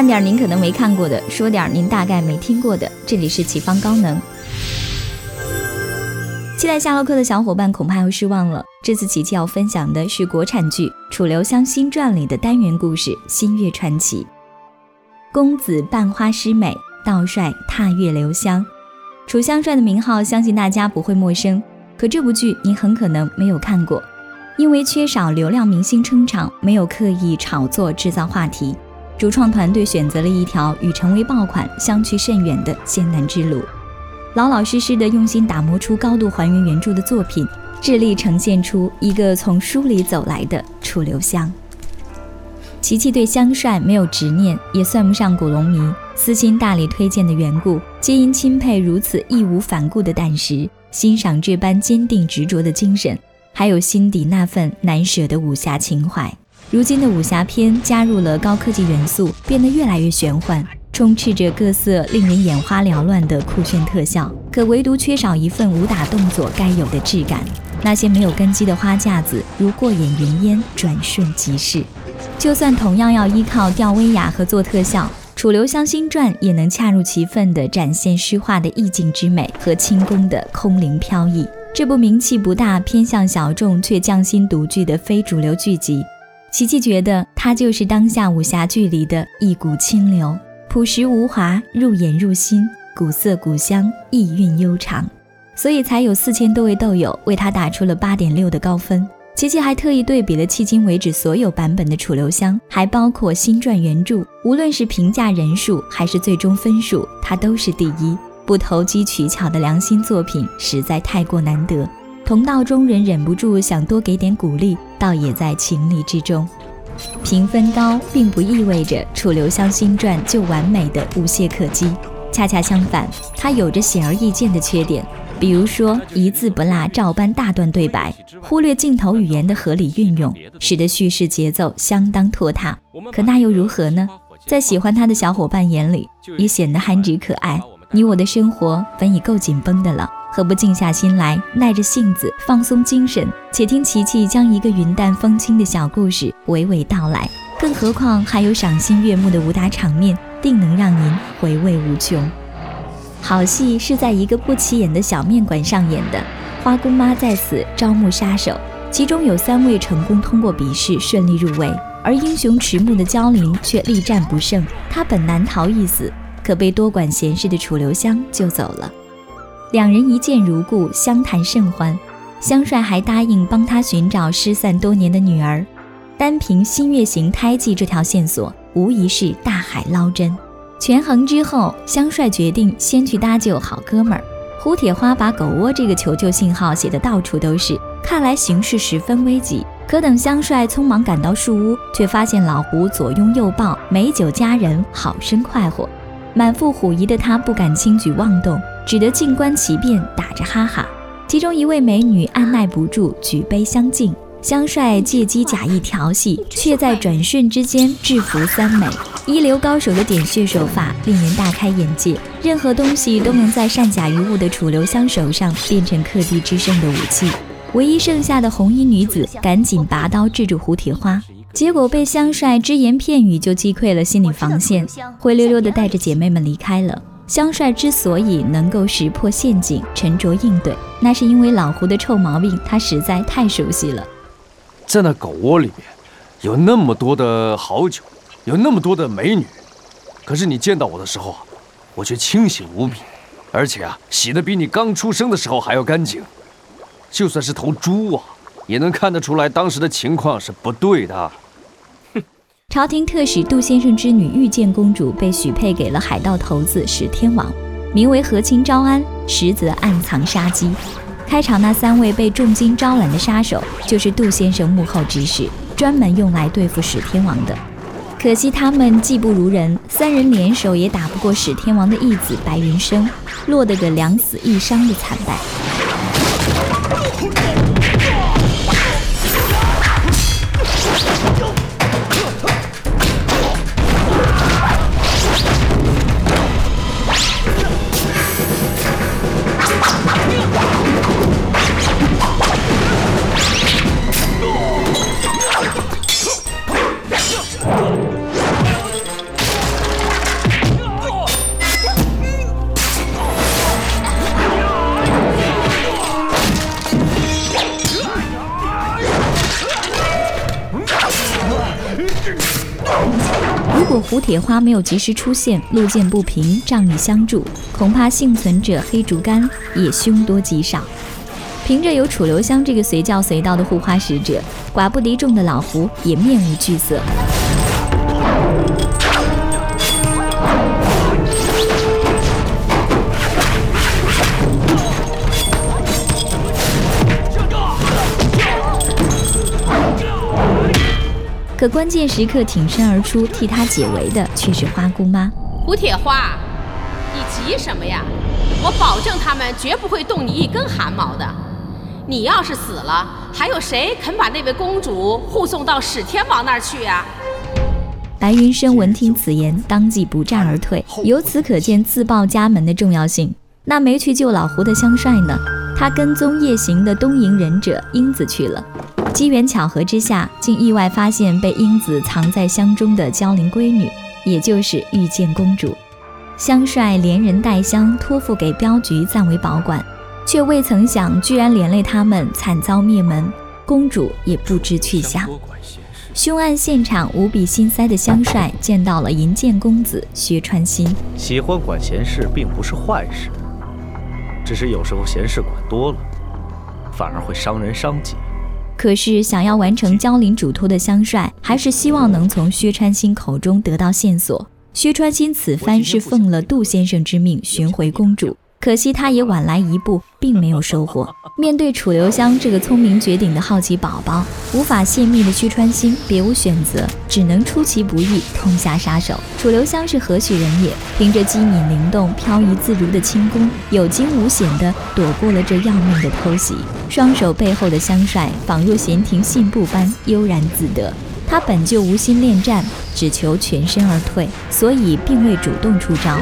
看点您可能没看过的，说点您大概没听过的。这里是启方高能。期待夏洛克的小伙伴恐怕要失望了。这次琪琪要分享的是国产剧《楚留香新传》里的单元故事《新月传奇》。公子半花施美，道帅踏月留香。楚香帅的名号，相信大家不会陌生。可这部剧您很可能没有看过，因为缺少流量明星撑场，没有刻意炒作制造话题。主创团队选择了一条与成为爆款相去甚远的艰难之路，老老实实的用心打磨出高度还原原著的作品，致力呈现出一个从书里走来的楚留香。琪琪对香帅没有执念，也算不上古龙迷，私心大力推荐的缘故，皆因钦佩如此义无反顾的胆识，欣赏这般坚定执着的精神，还有心底那份难舍的武侠情怀。如今的武侠片加入了高科技元素，变得越来越玄幻，充斥着各色令人眼花缭乱的酷炫特效，可唯独缺少一份武打动作该有的质感。那些没有根基的花架子，如过眼云烟，转瞬即逝。就算同样要依靠吊威亚和做特效，《楚留香新传》也能恰如其分地展现虚化的意境之美和轻功的空灵飘逸。这部名气不大、偏向小众却匠心独具的非主流剧集。琪琪觉得它就是当下武侠剧里的一股清流，朴实无华，入眼入心，古色古香，意韵悠长，所以才有四千多位豆友为他打出了八点六的高分。琪琪还特意对比了迄今为止所有版本的楚留香，还包括新传原著，无论是评价人数还是最终分数，他都是第一。不投机取巧的良心作品实在太过难得。同道中人忍不住想多给点鼓励，倒也在情理之中。评分高并不意味着《楚留香新传》就完美的无懈可击，恰恰相反，它有着显而易见的缺点，比如说一字不落照搬大段对白，忽略镜头语言的合理运用，使得叙事节奏相当拖沓。可那又如何呢？在喜欢他的小伙伴眼里，也显得憨直可爱。你我的生活本已够紧绷的了。何不静下心来，耐着性子，放松精神，且听琪琪将一个云淡风轻的小故事娓娓道来。更何况还有赏心悦目的武打场面，定能让您回味无穷。好戏是在一个不起眼的小面馆上演的，花姑妈在此招募杀手，其中有三位成功通过笔试，顺利入围，而英雄迟暮的焦林却力战不胜。她本难逃一死，可被多管闲事的楚留香救走了。两人一见如故，相谈甚欢。香帅还答应帮他寻找失散多年的女儿。单凭新月形胎记这条线索，无疑是大海捞针。权衡之后，香帅决定先去搭救好哥们儿。胡铁花把狗窝这个求救信号写得到处都是，看来形势十分危急。可等香帅匆忙赶到树屋，却发现老胡左拥右抱，美酒佳人，好生快活。满腹狐疑的他不敢轻举妄动。只得静观其变，打着哈哈。其中一位美女按耐不住，举杯相敬。香帅借机假意调戏，却在转瞬之间制服三美。一流高手的点穴手法令人大开眼界，任何东西都能在善假于物的楚留香手上变成克敌制胜的武器。唯一剩下的红衣女子赶紧拔刀制住胡铁花，结果被香帅只言片语就击溃了心理防线，灰溜溜的带着姐妹们离开了。香帅之所以能够识破陷阱、沉着应对，那是因为老胡的臭毛病他实在太熟悉了。在那狗窝里面，有那么多的好酒，有那么多的美女，可是你见到我的时候啊，我却清醒无比，而且啊，洗得比你刚出生的时候还要干净。就算是头猪啊，也能看得出来当时的情况是不对的。朝廷特使杜先生之女玉见公主被许配给了海盗头子史天王，名为和亲招安，实则暗藏杀机。开场那三位被重金招揽的杀手，就是杜先生幕后指使，专门用来对付史天王的。可惜他们技不如人，三人联手也打不过史天王的义子白云生，落得个两死一伤的惨败。胡铁花没有及时出现，路见不平，仗义相助，恐怕幸存者黑竹竿也凶多吉少。凭着有楚留香这个随叫随到的护花使者，寡不敌众的老胡也面无惧色。可关键时刻挺身而出替他解围的却是花姑妈胡铁花，你急什么呀？我保证他们绝不会动你一根汗毛的。你要是死了，还有谁肯把那位公主护送到史天王那儿去呀？白云生闻听此言，当即不战而退。由此可见自报家门的重要性。那没去救老胡的香帅呢？他跟踪夜行的东瀛忍者英子去了。机缘巧合之下，竟意外发现被英子藏在箱中的娇灵闺女，也就是玉见公主。香帅连人带箱托付给镖局暂为保管，却未曾想，居然连累他们惨遭灭门，公主也不知去向。凶案现场无比心塞的香帅见到了银剑公子薛川心。喜欢管闲事并不是坏事，只是有时候闲事管多了，反而会伤人伤己。可是，想要完成焦林嘱托的香帅，还是希望能从薛川新口中得到线索。薛川新此番是奉了杜先生之命寻回公主。可惜他也晚来一步，并没有收获。面对楚留香这个聪明绝顶的好奇宝宝，无法泄密的屈川新别无选择，只能出其不意，痛下杀手。楚留香是何许人也？凭着机敏灵动、飘逸自如的轻功，有惊无险地躲过了这要命的偷袭。双手背后的香帅，仿若闲庭信步般悠然自得。他本就无心恋战，只求全身而退，所以并未主动出招。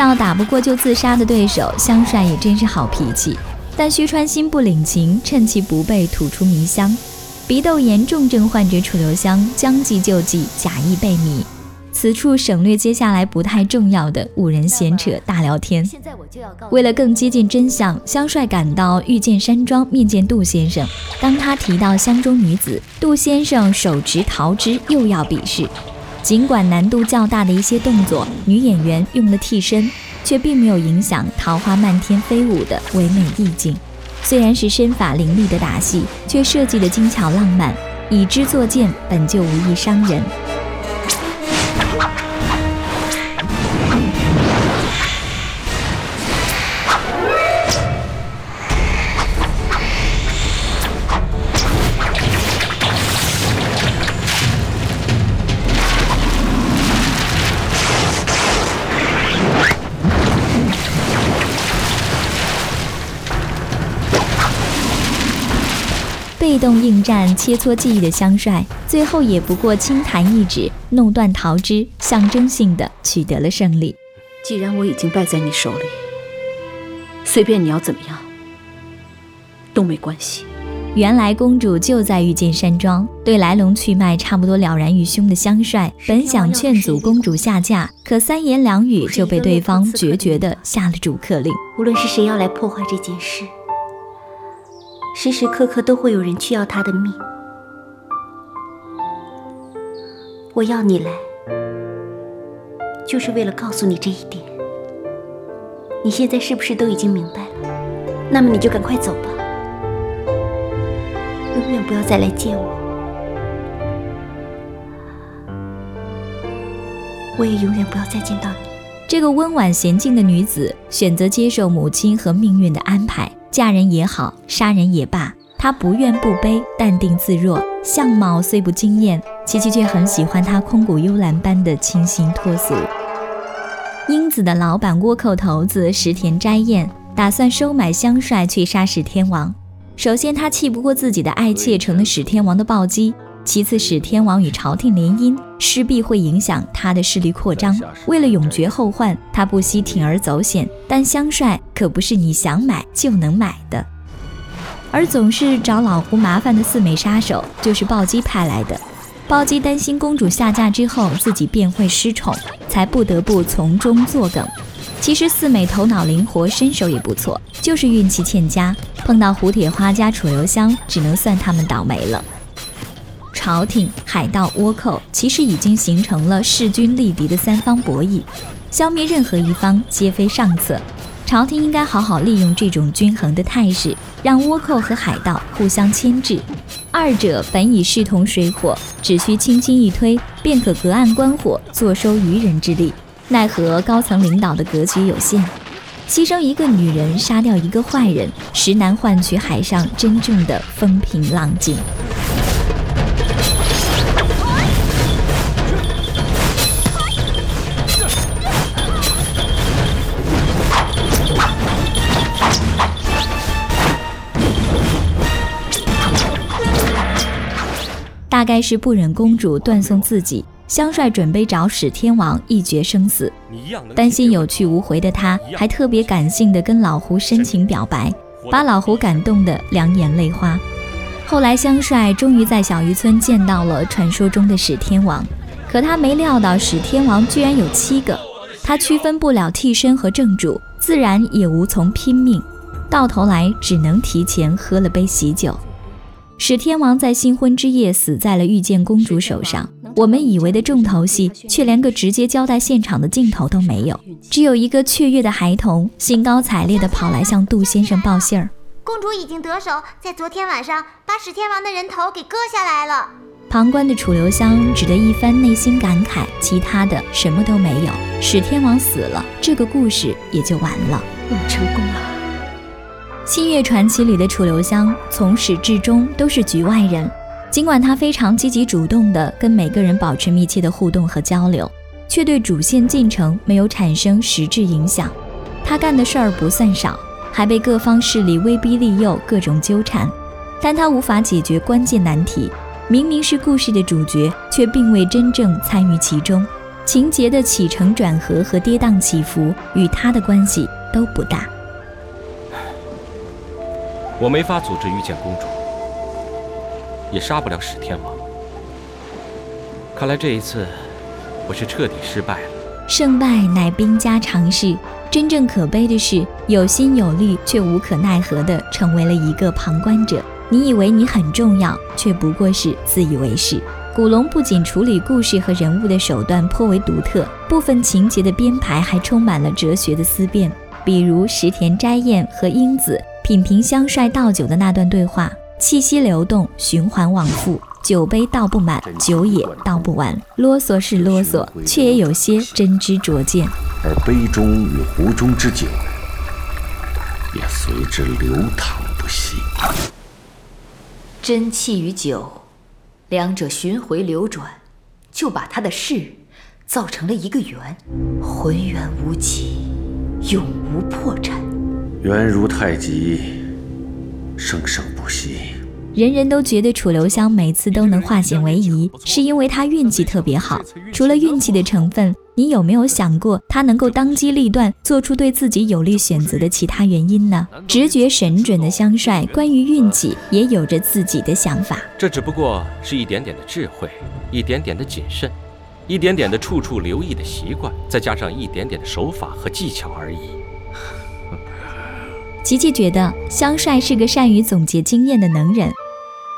到打不过就自杀的对手，香帅也真是好脾气。但薛川心不领情，趁其不备吐出迷香。鼻窦炎重症患者楚留香将计就计，假意被迷。此处省略接下来不太重要的五人闲扯大聊天。为了更接近真相，香帅赶到御剑山庄面见杜先生。当他提到箱中女子，杜先生手执桃枝，又要比试。尽管难度较大的一些动作，女演员用了替身，却并没有影响桃花漫天飞舞的唯美意境。虽然是身法凌厉的打戏，却设计的精巧浪漫。以之作剑本就无意伤人。被动应战、切磋技艺的香帅，最后也不过轻弹一指，弄断桃枝，象征性的取得了胜利。既然我已经败在你手里，随便你要怎么样都没关系。原来公主就在御剑山庄，对来龙去脉差不多了然于胸的香帅，本想劝阻公主下嫁，可三言两语就被对方决绝的下了逐客令。无论是谁要来破坏这件事。时时刻刻都会有人去要他的命，我要你来，就是为了告诉你这一点。你现在是不是都已经明白了？那么你就赶快走吧，永远不要再来见我，我也永远不要再见到你。这个温婉娴静的女子选择接受母亲和命运的安排，嫁人也好，杀人也罢，他不怨不悲，淡定自若。相貌虽不惊艳，琪琪却很喜欢他空谷幽兰般的清新脱俗。英子的老板倭寇头子石田斋彦打算收买香帅去杀史天王。首先，他气不过自己的爱妾成了史天王的暴击；其次，使天王与朝廷联姻，势必会影响他的势力扩张。为了永绝后患，他不惜铤而走险。但香帅可不是你想买就能买的，而总是找老胡麻烦的四美杀手就是暴击派来的。暴击担心公主下嫁之后自己便会失宠，才不得不从中作梗。其实四美头脑灵活，身手也不错，就是运气欠佳。碰到胡铁花加楚留香，只能算他们倒霉了。朝廷、海盗、倭寇其实已经形成了势均力敌的三方博弈，消灭任何一方皆非上策。朝廷应该好好利用这种均衡的态势，让倭寇和海盗互相牵制。二者本已势同水火，只需轻轻一推，便可隔岸观火，坐收渔人之利。奈何高层领导的格局有限。牺牲一个女人，杀掉一个坏人，实难换取海上真正的风平浪静。大概是不忍公主断送自己。香帅准备找史天王一决生死，担心有去无回的他，还特别感性的跟老胡深情表白，把老胡感动的两眼泪花。后来香帅终于在小渔村见到了传说中的史天王，可他没料到史天王居然有七个，他区分不了替身和正主，自然也无从拼命，到头来只能提前喝了杯喜酒。史天王在新婚之夜死在了遇见公主手上。我们以为的重头戏，却连个直接交代现场的镜头都没有，只有一个雀跃的孩童兴高采烈地跑来向杜先生报信儿：公主已经得手，在昨天晚上把史天王的人头给割下来了。旁观的楚留香只得一番内心感慨，其他的什么都没有。史天王死了，这个故事也就完了。我们成功了。《新月传奇》里的楚留香从始至终都是局外人。尽管他非常积极主动地跟每个人保持密切的互动和交流，却对主线进程没有产生实质影响。他干的事儿不算少，还被各方势力威逼利诱，各种纠缠。但他无法解决关键难题，明明是故事的主角，却并未真正参与其中。情节的起承转合和跌宕起伏与他的关系都不大。我没法阻止遇见公主。也杀不了史天王。看来这一次，我是彻底失败了。胜败乃兵家常事，真正可悲的是，有心有力却无可奈何的成为了一个旁观者。你以为你很重要，却不过是自以为是。古龙不仅处理故事和人物的手段颇为独特，部分情节的编排还充满了哲学的思辨。比如石田斋彦和英子品评香帅倒酒的那段对话。气息流动，循环往复，酒杯倒不满，酒也倒不完。啰嗦是啰嗦，却也有些真知灼见。而杯中与壶中之酒，也随之流淌不息。真气与酒，两者巡回流转，就把他的事造成了一个圆，浑圆无极，永无破绽。圆如太极。生生不息。人人都觉得楚留香每次都能化险为夷，是因为他运气特别好。除了运气的成分，你有没有想过他能够当机立断，做出对自己有利选择的其他原因呢？直觉神准的香帅，关于运气也有着自己的想法。这只不过是一点点的智慧，一点点的谨慎，一点点的处处留意的习惯，再加上一点点的手法和技巧而已。琪琪觉得香帅是个善于总结经验的能人，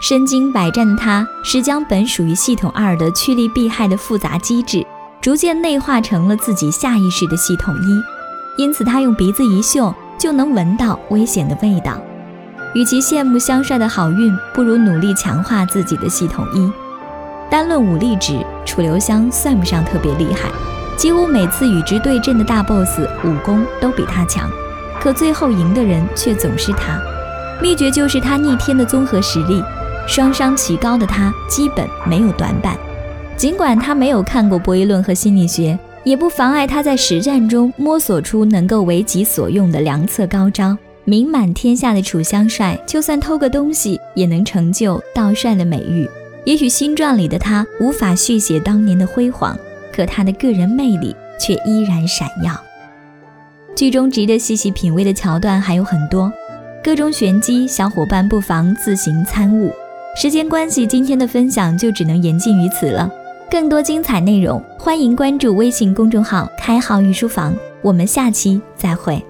身经百战的他，是将本属于系统二的趋利避害的复杂机制，逐渐内化成了自己下意识的系统一。因此，他用鼻子一嗅就能闻到危险的味道。与其羡慕香帅的好运，不如努力强化自己的系统一。单论武力值，楚留香算不上特别厉害，几乎每次与之对阵的大 boss 武功都比他强，可最后赢的人却总是他。秘诀就是他逆天的综合实力，双商齐高的他基本没有短板。尽管他没有看过博弈论和心理学，也不妨碍他在实战中摸索出能够为己所用的良策高招。名满天下的楚香帅，就算偷个东西，也能成就道帅的美誉。也许新传里的他无法续写当年的辉煌，可他的个人魅力却依然闪耀。剧中值得细细品味的桥段还有很多，各种玄机，小伙伴不妨自行参悟。时间关系，今天的分享就只能言尽于此了。更多精彩内容，欢迎关注微信公众号“开号御书房”。我们下期再会。